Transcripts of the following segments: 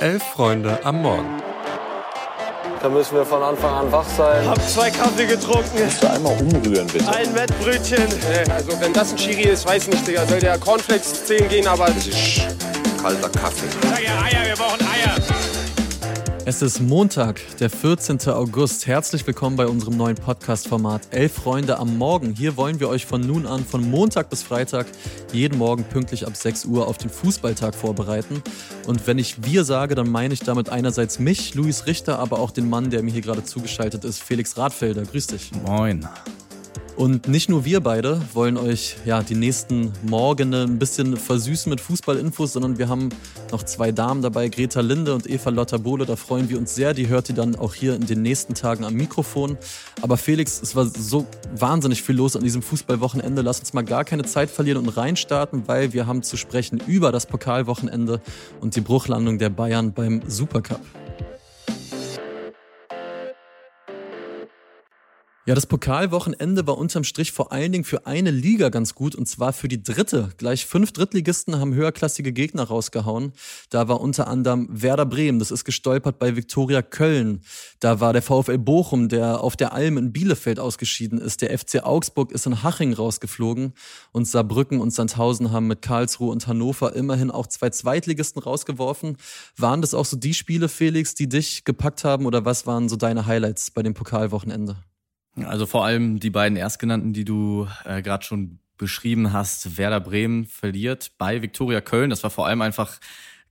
Elf Freunde am Morgen. Da müssen wir von Anfang an wach sein. Hab zwei Kaffee getrunken. Kannst du einmal umrühren, bitte? Ein Wettbrötchen. Also wenn das ein Schiri ist, weiß nicht, Digga. Soll der Cornflakes 10 gehen, aber... Das ist kalter Kaffee. Sag ja Eier, wir brauchen Eier. Es ist Montag, der 14. August. Herzlich willkommen bei unserem neuen Podcast-Format Elf Freunde am Morgen. Hier wollen wir euch von nun an, von Montag bis Freitag, jeden Morgen pünktlich ab 6 Uhr auf den Fußballtag vorbereiten. Und wenn ich wir sage, dann meine ich damit einerseits mich, Luis Richter, aber auch den Mann, der mir hier gerade zugeschaltet ist, Felix Radfelder. Grüß dich. Moin. Und nicht nur wir beide wollen euch ja die nächsten Morgene ein bisschen versüßen mit Fußballinfos, sondern wir haben noch zwei Damen dabei, Greta Linde und Eva Lotta Bohle. Da freuen wir uns sehr. Die hört ihr dann auch hier in den nächsten Tagen am Mikrofon. Aber Felix, es war so wahnsinnig viel los an diesem Fußballwochenende. Lass uns mal gar keine Zeit verlieren und reinstarten, weil wir haben zu sprechen über das Pokalwochenende und die Bruchlandung der Bayern beim Supercup. Ja, das Pokalwochenende war unterm Strich vor allen Dingen für eine Liga ganz gut und zwar für die dritte. Gleich fünf Drittligisten haben höherklassige Gegner rausgehauen. Da war unter anderem Werder Bremen, das ist gestolpert bei Viktoria Köln. Da war der VfL Bochum, der auf der Alm in Bielefeld ausgeschieden ist. Der FC Augsburg ist in Haching rausgeflogen und Saarbrücken und Sandhausen haben mit Karlsruhe und Hannover immerhin auch zwei Zweitligisten rausgeworfen. Waren das auch so die Spiele, Felix, die dich gepackt haben oder was waren so deine Highlights bei dem Pokalwochenende? Also vor allem die beiden Erstgenannten, die du äh, gerade schon beschrieben hast. Werder Bremen verliert bei Viktoria Köln. Das war vor allem einfach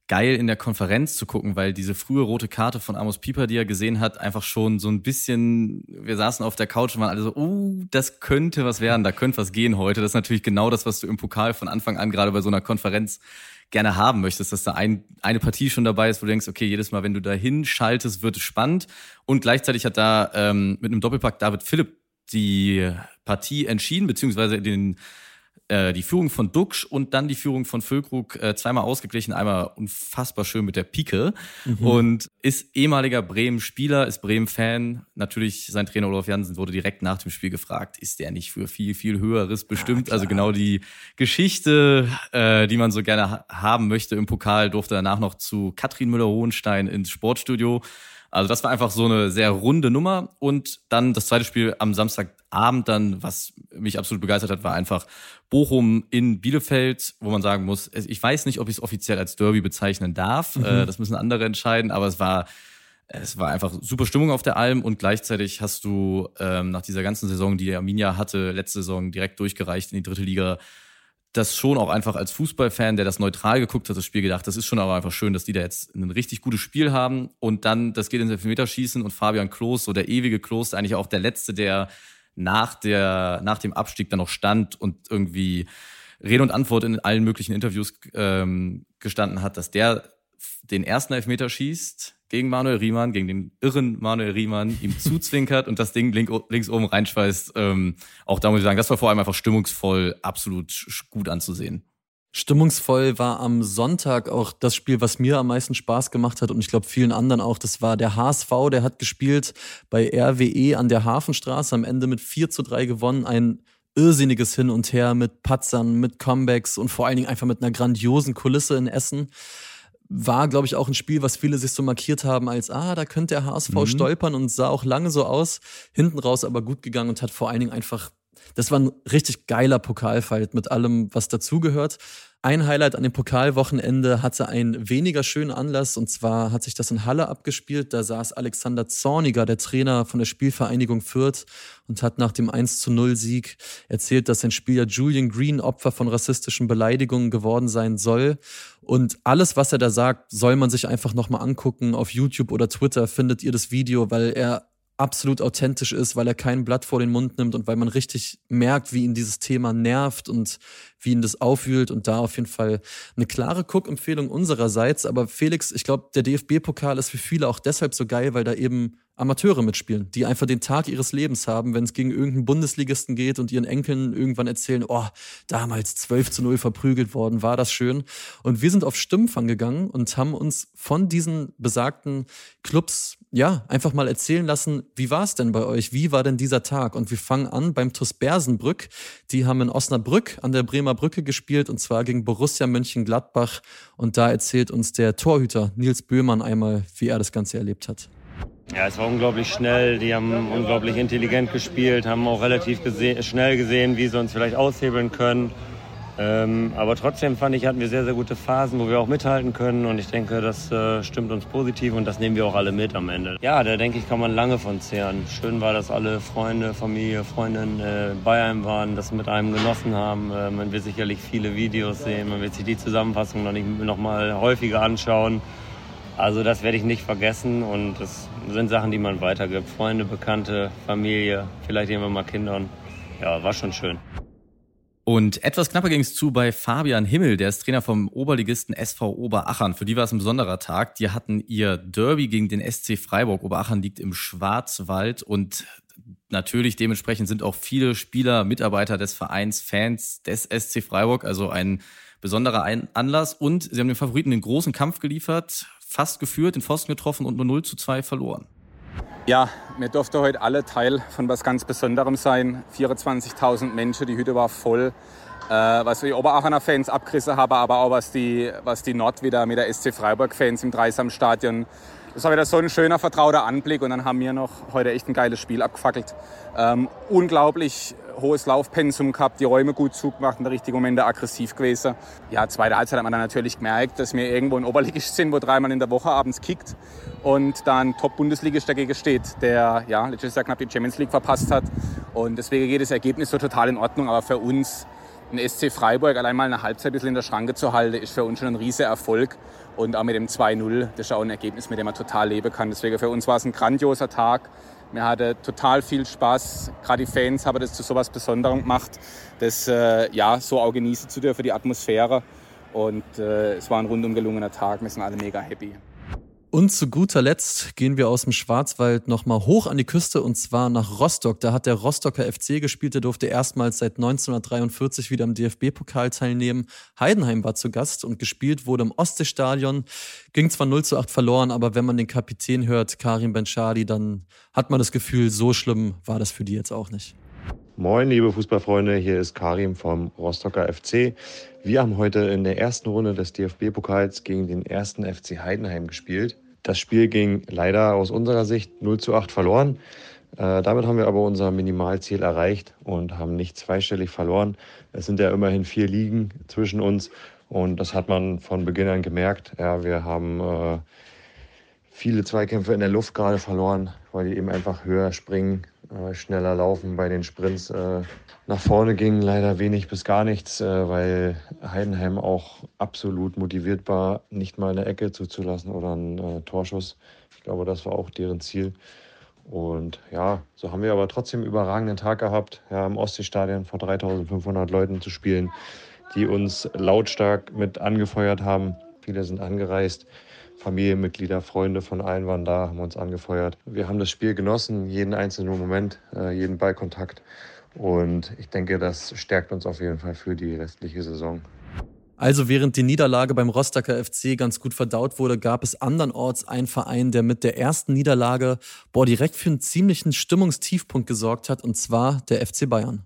geil in der Konferenz zu gucken, weil diese frühe rote Karte von Amos Pieper, die er gesehen hat, einfach schon so ein bisschen, wir saßen auf der Couch und waren alle so, oh, das könnte was werden, da könnte was gehen heute. Das ist natürlich genau das, was du im Pokal von Anfang an gerade bei so einer Konferenz gerne haben möchtest, dass da ein, eine Partie schon dabei ist, wo du denkst, okay, jedes Mal, wenn du da hinschaltest, wird es spannend. Und gleichzeitig hat da ähm, mit einem Doppelpack David Philipp die Partie entschieden, beziehungsweise den äh, die Führung von Duxch und dann die Führung von Füllkrug äh, zweimal ausgeglichen, einmal unfassbar schön mit der Pike mhm. und ist ehemaliger Bremen-Spieler, ist Bremen-Fan. Natürlich, sein Trainer Olaf Jansen wurde direkt nach dem Spiel gefragt, ist der nicht für viel, viel Höheres bestimmt? Ja, also genau die Geschichte, äh, die man so gerne ha haben möchte im Pokal, durfte danach noch zu Katrin Müller-Hohenstein ins Sportstudio. Also das war einfach so eine sehr runde Nummer. Und dann das zweite Spiel am Samstagabend dann, was mich absolut begeistert hat, war einfach Bochum in Bielefeld, wo man sagen muss, ich weiß nicht, ob ich es offiziell als Derby bezeichnen darf. Mhm. Äh, das müssen andere entscheiden, aber es war es war einfach super Stimmung auf der Alm und gleichzeitig hast du ähm, nach dieser ganzen Saison, die Arminia hatte, letzte Saison direkt durchgereicht in die dritte Liga, das schon auch einfach als Fußballfan, der das neutral geguckt hat, das Spiel gedacht, das ist schon aber einfach schön, dass die da jetzt ein richtig gutes Spiel haben. Und dann, das geht ins Elfmeterschießen und Fabian Klos, so der ewige Klos, eigentlich auch der Letzte, der nach der, nach dem Abstieg dann noch stand und irgendwie Rede und Antwort in allen möglichen Interviews ähm, gestanden hat, dass der den ersten Elfmeter schießt gegen Manuel Riemann, gegen den irren Manuel Riemann, ihm zuzwinkert und das Ding link, links oben reinschweißt. Ähm, auch da muss ich sagen, das war vor allem einfach stimmungsvoll, absolut gut anzusehen. Stimmungsvoll war am Sonntag auch das Spiel, was mir am meisten Spaß gemacht hat und ich glaube vielen anderen auch. Das war der HSV, der hat gespielt bei RWE an der Hafenstraße, am Ende mit 4 zu 3 gewonnen. Ein irrsinniges Hin und Her mit Patzern, mit Comebacks und vor allen Dingen einfach mit einer grandiosen Kulisse in Essen war, glaube ich, auch ein Spiel, was viele sich so markiert haben als, ah, da könnte der HSV mhm. stolpern und sah auch lange so aus, hinten raus aber gut gegangen und hat vor allen Dingen einfach, das war ein richtig geiler Pokalfight mit allem, was dazugehört. Ein Highlight an dem Pokalwochenende hatte einen weniger schönen Anlass und zwar hat sich das in Halle abgespielt. Da saß Alexander Zorniger, der Trainer von der Spielvereinigung Fürth und hat nach dem 1 zu 0 Sieg erzählt, dass sein Spieler Julian Green Opfer von rassistischen Beleidigungen geworden sein soll. Und alles, was er da sagt, soll man sich einfach nochmal angucken. Auf YouTube oder Twitter findet ihr das Video, weil er absolut authentisch ist, weil er kein Blatt vor den Mund nimmt und weil man richtig merkt, wie ihn dieses Thema nervt und wie ihn das aufwühlt und da auf jeden Fall eine klare Cook-Empfehlung unsererseits. Aber Felix, ich glaube, der DFB-Pokal ist für viele auch deshalb so geil, weil da eben Amateure mitspielen, die einfach den Tag ihres Lebens haben, wenn es gegen irgendeinen Bundesligisten geht und ihren Enkeln irgendwann erzählen, oh, damals 12 zu 0 verprügelt worden, war das schön. Und wir sind auf Stimmfang gegangen und haben uns von diesen besagten Clubs, ja, einfach mal erzählen lassen, wie war es denn bei euch? Wie war denn dieser Tag? Und wir fangen an beim TuS Bersenbrück. Die haben in Osnabrück an der Bremer Brücke gespielt und zwar gegen Borussia Mönchengladbach. Und da erzählt uns der Torhüter Nils Böhmann einmal, wie er das Ganze erlebt hat. Ja, es war unglaublich schnell. Die haben unglaublich intelligent gespielt, haben auch relativ gese schnell gesehen, wie sie uns vielleicht aushebeln können. Ähm, aber trotzdem fand ich, hatten wir sehr, sehr gute Phasen, wo wir auch mithalten können. Und ich denke, das äh, stimmt uns positiv und das nehmen wir auch alle mit am Ende. Ja, da denke ich, kann man lange von zehren. Schön war, dass alle Freunde, Familie, Freundinnen äh, bei einem waren, das mit einem genossen haben. Äh, man wird sicherlich viele Videos sehen, man wird sich die Zusammenfassung noch, nicht, noch mal häufiger anschauen. Also das werde ich nicht vergessen und das sind Sachen, die man weitergibt. Freunde, Bekannte, Familie, vielleicht irgendwann mal Kindern. Ja, war schon schön. Und etwas knapper ging es zu bei Fabian Himmel, der ist Trainer vom Oberligisten SV Oberachern. Für die war es ein besonderer Tag. Die hatten ihr Derby gegen den SC Freiburg. Oberachern liegt im Schwarzwald und natürlich dementsprechend sind auch viele Spieler, Mitarbeiter des Vereins, Fans des SC Freiburg. Also ein besonderer Anlass. Und sie haben den Favoriten den großen Kampf geliefert fast geführt, den Pfosten getroffen und nur 0 zu 2 verloren. Ja, wir durften heute alle Teil von was ganz Besonderem sein. 24.000 Menschen, die Hütte war voll. Äh, was die Oberachener Fans abgerissen haben, aber auch was die, was die Nord wieder mit der SC Freiburg Fans im Dreisamstadion das war wieder so ein schöner, vertrauter Anblick und dann haben wir noch heute echt ein geiles Spiel abgefackelt. Ähm, unglaublich hohes Laufpensum gehabt, die Räume gut zugemacht, in der richtigen Momente aggressiv gewesen. Ja, zweite Halbzeit hat man dann natürlich gemerkt, dass wir irgendwo ein Oberligist sind, wo dreimal in der Woche abends kickt und dann Top-Bundesligist dagegen steht, der ja letztes Jahr knapp die Champions League verpasst hat. Und deswegen geht das Ergebnis so total in Ordnung, aber für uns ein SC Freiburg allein mal eine Halbzeit ein bisschen in der Schranke zu halten, ist für uns schon ein riesiger Erfolg. Und auch mit dem 2-0, das ist auch ein Ergebnis, mit dem man total leben kann. Deswegen für uns war es ein grandioser Tag. Wir hatten total viel Spaß. Gerade die Fans haben das zu so etwas Besonderem gemacht, das äh, ja, so auch genießen zu dürfen, die Atmosphäre. Und äh, es war ein rundum gelungener Tag. Wir sind alle mega happy. Und zu guter Letzt gehen wir aus dem Schwarzwald nochmal hoch an die Küste und zwar nach Rostock. Da hat der Rostocker FC gespielt, der durfte erstmals seit 1943 wieder im DFB-Pokal teilnehmen. Heidenheim war zu Gast und gespielt wurde im Ostseestadion. Ging zwar 0 zu 8 verloren, aber wenn man den Kapitän hört, Karim Benchadi, dann hat man das Gefühl, so schlimm war das für die jetzt auch nicht. Moin, liebe Fußballfreunde, hier ist Karim vom Rostocker FC. Wir haben heute in der ersten Runde des DFB-Pokals gegen den ersten FC Heidenheim gespielt. Das Spiel ging leider aus unserer Sicht 0 zu 8 verloren. Äh, damit haben wir aber unser Minimalziel erreicht und haben nicht zweistellig verloren. Es sind ja immerhin vier Ligen zwischen uns und das hat man von Beginn an gemerkt. Ja, wir haben äh, viele Zweikämpfe in der Luft gerade verloren, weil die eben einfach höher springen, äh, schneller laufen bei den Sprints. Äh, nach vorne ging leider wenig bis gar nichts, äh, weil Heidenheim auch absolut motiviert war, nicht mal eine Ecke zuzulassen oder einen Torschuss. Ich glaube, das war auch deren Ziel. Und ja, so haben wir aber trotzdem einen überragenden Tag gehabt, ja, im Ostseestadion vor 3500 Leuten zu spielen, die uns lautstark mit angefeuert haben. Viele sind angereist. Familienmitglieder, Freunde von allen waren da, haben uns angefeuert. Wir haben das Spiel genossen, jeden einzelnen Moment, äh, jeden Ballkontakt. Und ich denke, das stärkt uns auf jeden Fall für die restliche Saison. Also während die Niederlage beim Rostocker FC ganz gut verdaut wurde, gab es andernorts einen Verein, der mit der ersten Niederlage boah, direkt für einen ziemlichen Stimmungstiefpunkt gesorgt hat, und zwar der FC Bayern.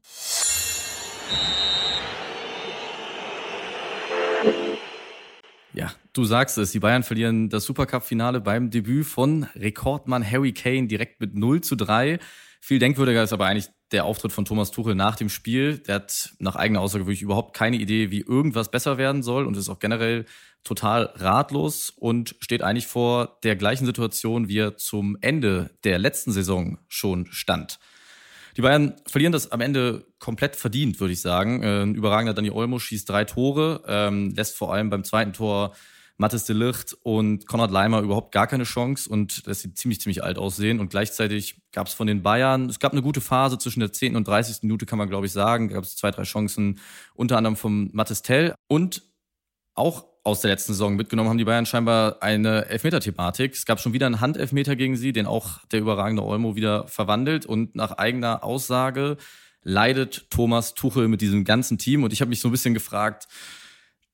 Ja, du sagst es, die Bayern verlieren das Supercup-Finale beim Debüt von Rekordmann Harry Kane direkt mit 0 zu 3. Viel denkwürdiger ist aber eigentlich der Auftritt von Thomas Tuchel nach dem Spiel. Der hat nach eigener Aussage wirklich überhaupt keine Idee, wie irgendwas besser werden soll und ist auch generell total ratlos und steht eigentlich vor der gleichen Situation, wie er zum Ende der letzten Saison schon stand. Die Bayern verlieren das am Ende komplett verdient, würde ich sagen. Äh, ein überragender Dani Olmo schießt drei Tore, ähm, lässt vor allem beim zweiten Tor Mathis de Licht und Konrad Leimer überhaupt gar keine Chance und das sieht ziemlich, ziemlich alt aussehen. Und gleichzeitig gab es von den Bayern, es gab eine gute Phase zwischen der 10. und 30. Minute, kann man glaube ich sagen. gab es zwei, drei Chancen, unter anderem vom Mathis Tell und auch aus der letzten Saison mitgenommen haben die Bayern scheinbar eine Elfmeter-Thematik. Es gab schon wieder einen Handelfmeter gegen sie, den auch der überragende Olmo wieder verwandelt. Und nach eigener Aussage leidet Thomas Tuchel mit diesem ganzen Team. Und ich habe mich so ein bisschen gefragt,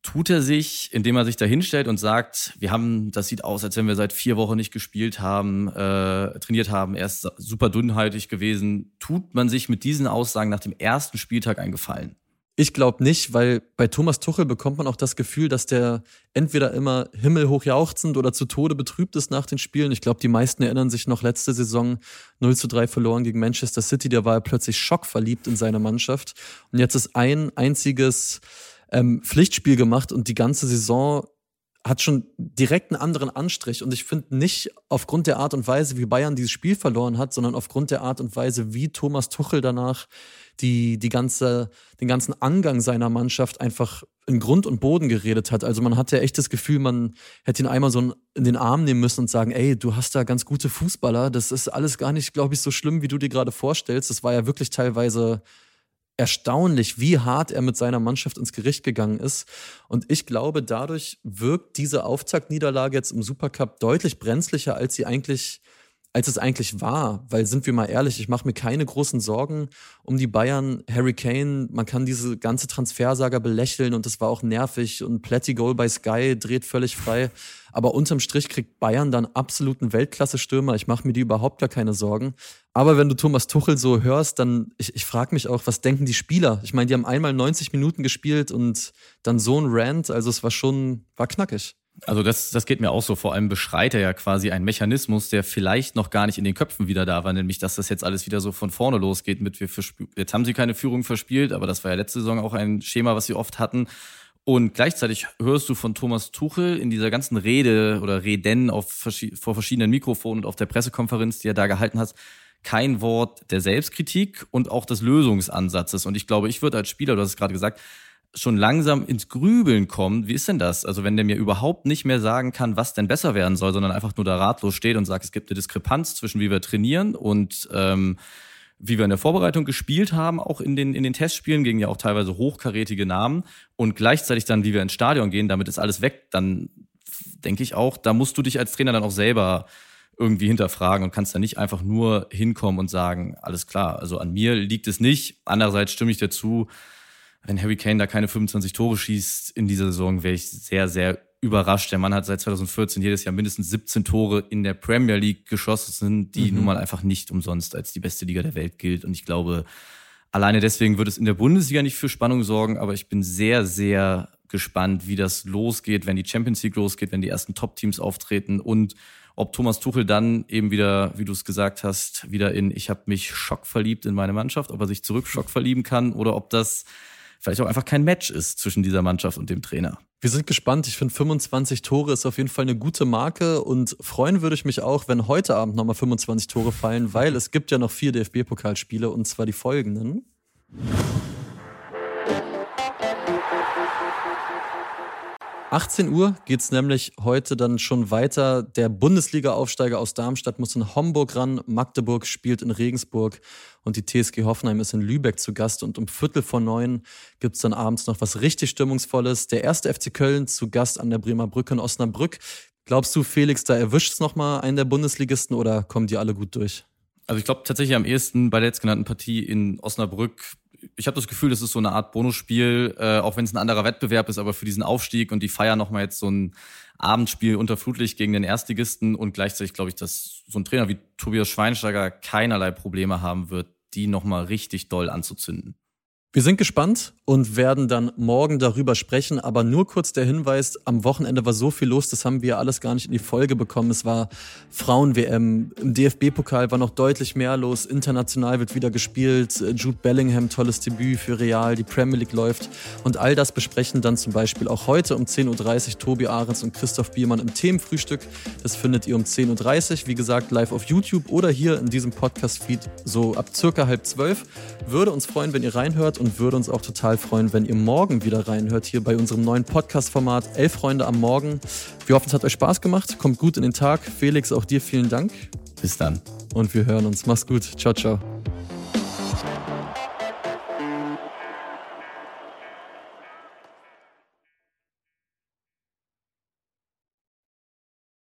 tut er sich, indem er sich da hinstellt und sagt, wir haben, das sieht aus, als wenn wir seit vier Wochen nicht gespielt haben, äh, trainiert haben, er ist super dünnhaltig gewesen. Tut man sich mit diesen Aussagen nach dem ersten Spieltag einen Gefallen? Ich glaube nicht, weil bei Thomas Tuchel bekommt man auch das Gefühl, dass der entweder immer himmelhoch jauchzend oder zu Tode betrübt ist nach den Spielen. Ich glaube, die meisten erinnern sich noch letzte Saison 0 zu 3 verloren gegen Manchester City. Da war er plötzlich schockverliebt in seine Mannschaft. Und jetzt ist ein einziges ähm, Pflichtspiel gemacht und die ganze Saison hat schon direkt einen anderen Anstrich. Und ich finde nicht aufgrund der Art und Weise, wie Bayern dieses Spiel verloren hat, sondern aufgrund der Art und Weise, wie Thomas Tuchel danach die, die ganze, den ganzen Angang seiner Mannschaft einfach in Grund und Boden geredet hat. Also man hatte echt das Gefühl, man hätte ihn einmal so in den Arm nehmen müssen und sagen, ey, du hast da ganz gute Fußballer. Das ist alles gar nicht, glaube ich, so schlimm, wie du dir gerade vorstellst. Das war ja wirklich teilweise erstaunlich, wie hart er mit seiner Mannschaft ins Gericht gegangen ist. Und ich glaube, dadurch wirkt diese Auftaktniederlage jetzt im Supercup deutlich brenzlicher, als sie eigentlich als es eigentlich war. Weil sind wir mal ehrlich, ich mache mir keine großen Sorgen um die Bayern. Harry Kane, man kann diese ganze Transfersaga belächeln und das war auch nervig und Platty Goal bei Sky dreht völlig frei. Aber unterm Strich kriegt Bayern dann absoluten Weltklasse-Stürmer. Ich mache mir die überhaupt gar keine Sorgen. Aber wenn du Thomas Tuchel so hörst, dann, ich, ich frage mich auch, was denken die Spieler? Ich meine, die haben einmal 90 Minuten gespielt und dann so ein Rant. Also es war schon, war knackig. Also das, das geht mir auch so. Vor allem beschreit er ja quasi einen Mechanismus, der vielleicht noch gar nicht in den Köpfen wieder da war, nämlich dass das jetzt alles wieder so von vorne losgeht mit wir jetzt haben sie keine Führung verspielt, aber das war ja letzte Saison auch ein Schema, was sie oft hatten. Und gleichzeitig hörst du von Thomas Tuchel in dieser ganzen Rede oder Reden auf, vor verschiedenen Mikrofonen und auf der Pressekonferenz, die er da gehalten hat, kein Wort der Selbstkritik und auch des Lösungsansatzes. Und ich glaube, ich würde als Spieler, du hast es gerade gesagt, schon langsam ins Grübeln kommt, wie ist denn das? Also wenn der mir überhaupt nicht mehr sagen kann, was denn besser werden soll, sondern einfach nur da ratlos steht und sagt, es gibt eine Diskrepanz zwischen wie wir trainieren und ähm, wie wir in der Vorbereitung gespielt haben, auch in den, in den Testspielen gegen ja auch teilweise hochkarätige Namen und gleichzeitig dann, wie wir ins Stadion gehen, damit ist alles weg, dann denke ich auch, da musst du dich als Trainer dann auch selber irgendwie hinterfragen und kannst dann nicht einfach nur hinkommen und sagen, alles klar, also an mir liegt es nicht. Andererseits stimme ich dazu, wenn Harry Kane da keine 25 Tore schießt in dieser Saison, wäre ich sehr, sehr überrascht. Der Mann hat seit 2014 jedes Jahr mindestens 17 Tore in der Premier League geschossen, die mhm. nun mal einfach nicht umsonst als die beste Liga der Welt gilt. Und ich glaube, alleine deswegen wird es in der Bundesliga nicht für Spannung sorgen, aber ich bin sehr, sehr gespannt, wie das losgeht, wenn die Champions League losgeht, wenn die ersten Top-Teams auftreten und ob Thomas Tuchel dann eben wieder, wie du es gesagt hast, wieder in ich habe mich schockverliebt in meine Mannschaft, ob er sich zurück schockverlieben kann oder ob das vielleicht auch einfach kein Match ist zwischen dieser Mannschaft und dem Trainer. Wir sind gespannt. Ich finde 25 Tore ist auf jeden Fall eine gute Marke und freuen würde ich mich auch, wenn heute Abend nochmal 25 Tore fallen, weil es gibt ja noch vier DFB-Pokalspiele und zwar die folgenden. 18 Uhr geht es nämlich heute dann schon weiter. Der Bundesliga-Aufsteiger aus Darmstadt muss in Homburg ran. Magdeburg spielt in Regensburg und die TSG Hoffenheim ist in Lübeck zu Gast. Und um Viertel vor neun gibt es dann abends noch was richtig Stimmungsvolles. Der erste FC Köln zu Gast an der Bremer Brücke in Osnabrück. Glaubst du, Felix, da erwischt es nochmal einen der Bundesligisten oder kommen die alle gut durch? Also ich glaube tatsächlich am ehesten bei der jetzt genannten Partie in Osnabrück ich habe das Gefühl, das ist so eine Art Bonusspiel, äh, auch wenn es ein anderer Wettbewerb ist, aber für diesen Aufstieg und die feiern nochmal jetzt so ein Abendspiel unter Flutlicht gegen den Erstligisten und gleichzeitig glaube ich, dass so ein Trainer wie Tobias Schweinsteiger keinerlei Probleme haben wird, die nochmal richtig doll anzuzünden. Wir sind gespannt und werden dann morgen darüber sprechen. Aber nur kurz der Hinweis, am Wochenende war so viel los, das haben wir alles gar nicht in die Folge bekommen. Es war Frauen-WM, im DFB-Pokal war noch deutlich mehr los, international wird wieder gespielt, Jude Bellingham, tolles Debüt für Real, die Premier League läuft. Und all das besprechen dann zum Beispiel auch heute um 10.30 Uhr Tobi Ahrens und Christoph Biermann im Themenfrühstück. Das findet ihr um 10.30 Uhr, wie gesagt, live auf YouTube oder hier in diesem Podcast-Feed so ab circa halb zwölf. Würde uns freuen, wenn ihr reinhört und würde uns auch total freuen, wenn ihr morgen wieder reinhört hier bei unserem neuen Podcast-Format Elf Freunde am Morgen. Wir hoffen, es hat euch Spaß gemacht. Kommt gut in den Tag. Felix, auch dir vielen Dank. Bis dann. Und wir hören uns. Mach's gut. Ciao, ciao.